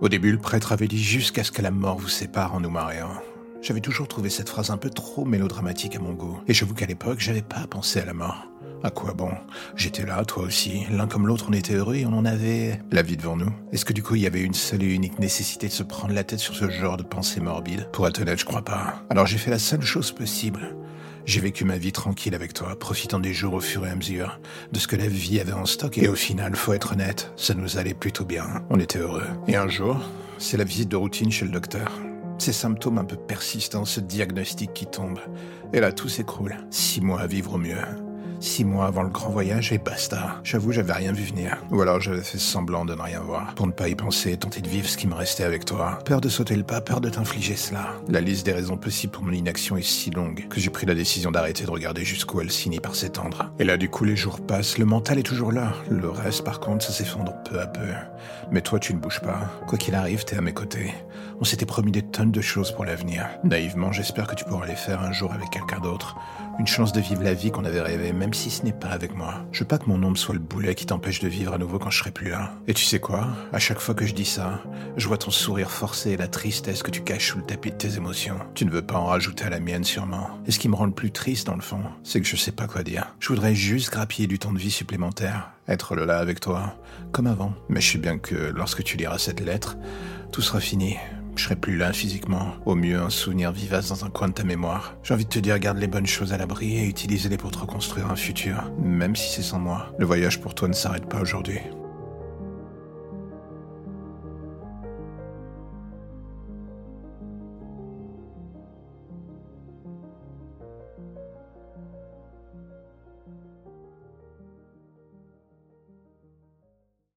Au début, le prêtre avait dit jusqu'à ce que la mort vous sépare en nous mariant. J'avais toujours trouvé cette phrase un peu trop mélodramatique à mon goût. Et j'avoue qu'à l'époque, j'avais pas pensé à la mort. À quoi bon? J'étais là, toi aussi. L'un comme l'autre, on était heureux et on en avait la vie devant nous. Est-ce que du coup, il y avait une seule et unique nécessité de se prendre la tête sur ce genre de pensée morbide? Pour être honnête, je crois pas. Alors j'ai fait la seule chose possible. J'ai vécu ma vie tranquille avec toi, profitant des jours au fur et à mesure, de ce que la vie avait en stock. Et au final, faut être honnête, ça nous allait plutôt bien. On était heureux. Et un jour, c'est la visite de routine chez le docteur. Ces symptômes un peu persistants, ce diagnostic qui tombe. Et là, tout s'écroule. Six mois à vivre au mieux. Six mois avant le grand voyage et basta. J'avoue, j'avais rien vu venir. Ou alors j'avais fait semblant de ne rien voir. Pour ne pas y penser, tenter de vivre ce qui me restait avec toi. Peur de sauter le pas, peur de t'infliger cela. La liste des raisons possibles pour mon inaction est si longue que j'ai pris la décision d'arrêter de regarder jusqu'où elle finit par s'étendre. Et là, du coup, les jours passent, le mental est toujours là. Le reste, par contre, ça s'effondre peu à peu. Mais toi, tu ne bouges pas. Quoi qu'il arrive, t'es à mes côtés. On s'était promis des tonnes de choses pour l'avenir. Naïvement, j'espère que tu pourras les faire un jour avec quelqu'un d'autre. Une chance de vivre la vie qu'on avait rêvé, même si ce n'est pas avec moi. Je veux pas que mon ombre soit le boulet qui t'empêche de vivre à nouveau quand je serai plus là. Et tu sais quoi? À chaque fois que je dis ça, je vois ton sourire forcé et la tristesse que tu caches sous le tapis de tes émotions. Tu ne veux pas en rajouter à la mienne sûrement. Et ce qui me rend le plus triste dans le fond, c'est que je sais pas quoi dire. Je voudrais juste grappiller du temps de vie supplémentaire, être là avec toi, comme avant. Mais je sais bien que lorsque tu liras cette lettre, tout sera fini. Je serai plus là physiquement. Au mieux, un souvenir vivace dans un coin de ta mémoire. J'ai envie de te dire, garde les bonnes choses à l'abri et utilise-les pour te reconstruire un futur. Même si c'est sans moi. Le voyage pour toi ne s'arrête pas aujourd'hui.